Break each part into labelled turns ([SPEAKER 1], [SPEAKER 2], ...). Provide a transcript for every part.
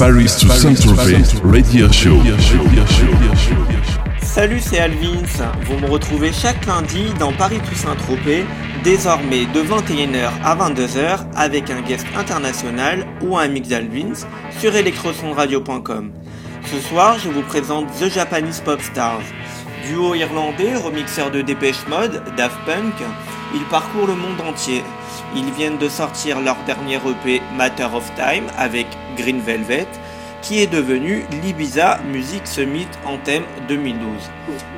[SPEAKER 1] Paris to Saint-Tropez Radio Show.
[SPEAKER 2] Salut, c'est Alvins. Vous me retrouvez chaque lundi dans Paris to Saint-Tropez, désormais de 21h à 22h avec un guest international ou un mix d'Alvins sur electrosonradio.com. Ce soir, je vous présente The Japanese Pop Stars. Duo irlandais, remixeur de Dépêche Mode, Daft Punk, ils parcourent le monde entier. Ils viennent de sortir leur dernier EP Matter of Time avec Green Velvet, qui est devenu l'Ibiza Music Summit Anthem 2012.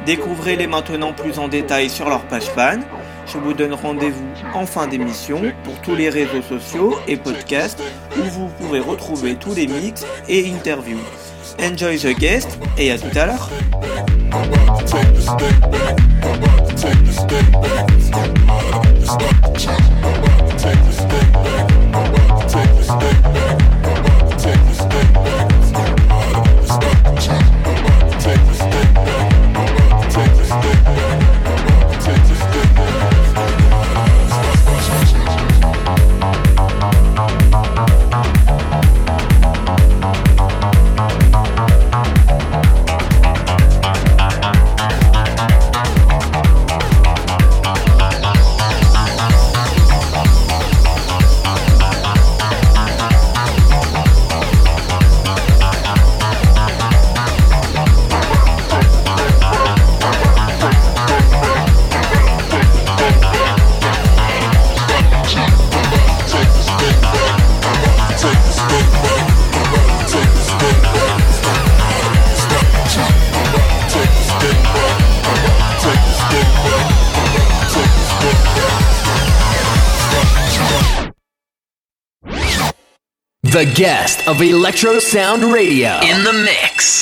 [SPEAKER 2] Découvrez-les maintenant plus en détail sur leur page fan. Je vous donne rendez-vous en fin d'émission pour tous les réseaux sociaux et podcasts où vous pourrez retrouver tous les mix et interviews. Enjoy the guest et à tout à l'heure. step back. I'm about to take a step back. I'm about to stop the chance.
[SPEAKER 3] Guest of Electro Sound Radio in
[SPEAKER 4] the
[SPEAKER 3] mix.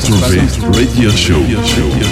[SPEAKER 1] Saint-Tropez radio show.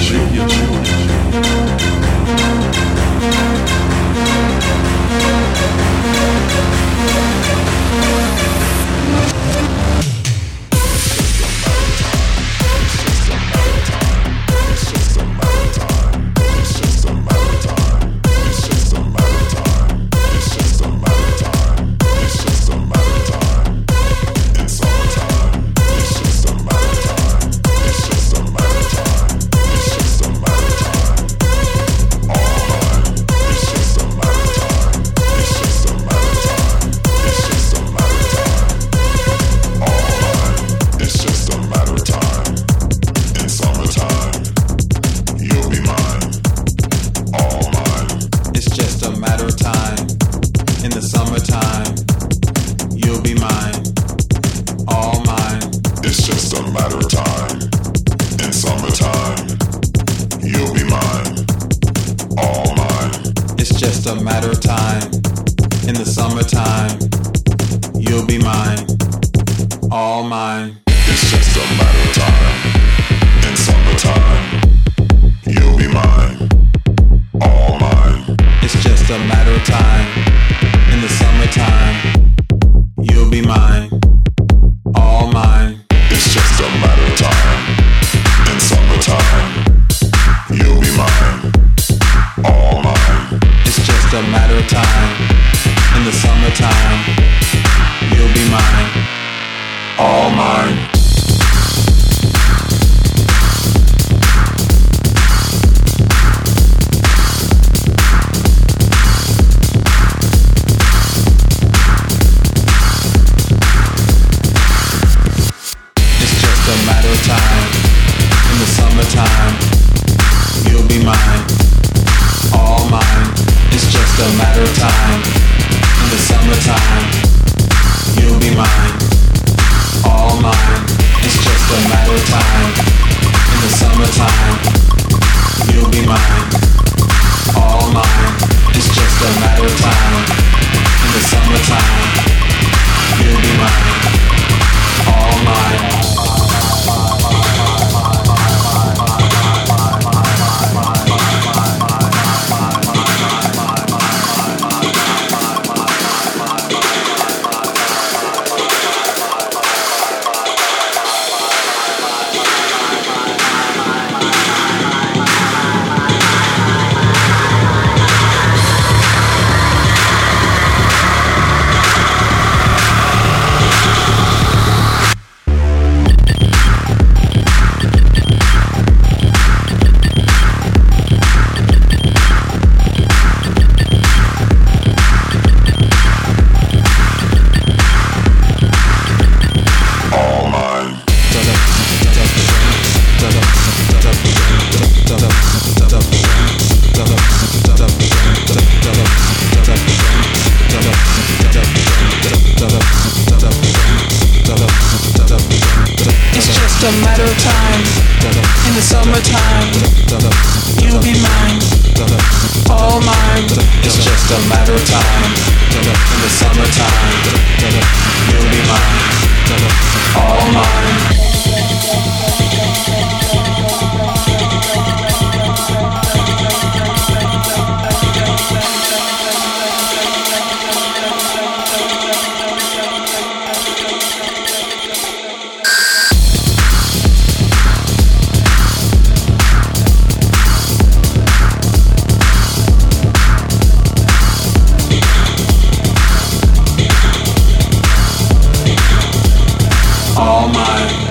[SPEAKER 5] all mine.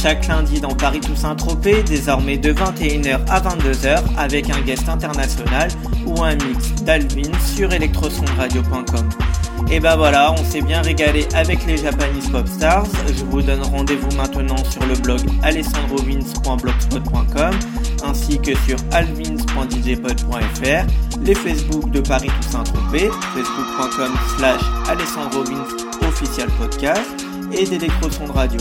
[SPEAKER 2] Chaque lundi dans Paris Toussaint Tropez, désormais de 21h à 22h avec un guest international ou un mix d'Alvin sur electrosondradio.com. Et bah voilà, on s'est bien régalé avec les Japanese Pop Stars. Je vous donne rendez-vous maintenant sur le blog alessandrovins.blogspot.com ainsi que sur alvins.djpod.fr, les Facebook de Paris Toussaint Tropez, facebook.com slash official podcast et d'Electroson Radio.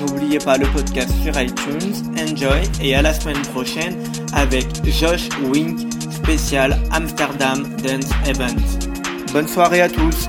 [SPEAKER 2] N'oubliez pas le podcast sur iTunes. Enjoy et à la semaine prochaine avec Josh Wink spécial Amsterdam Dance Event. Bonne soirée à tous.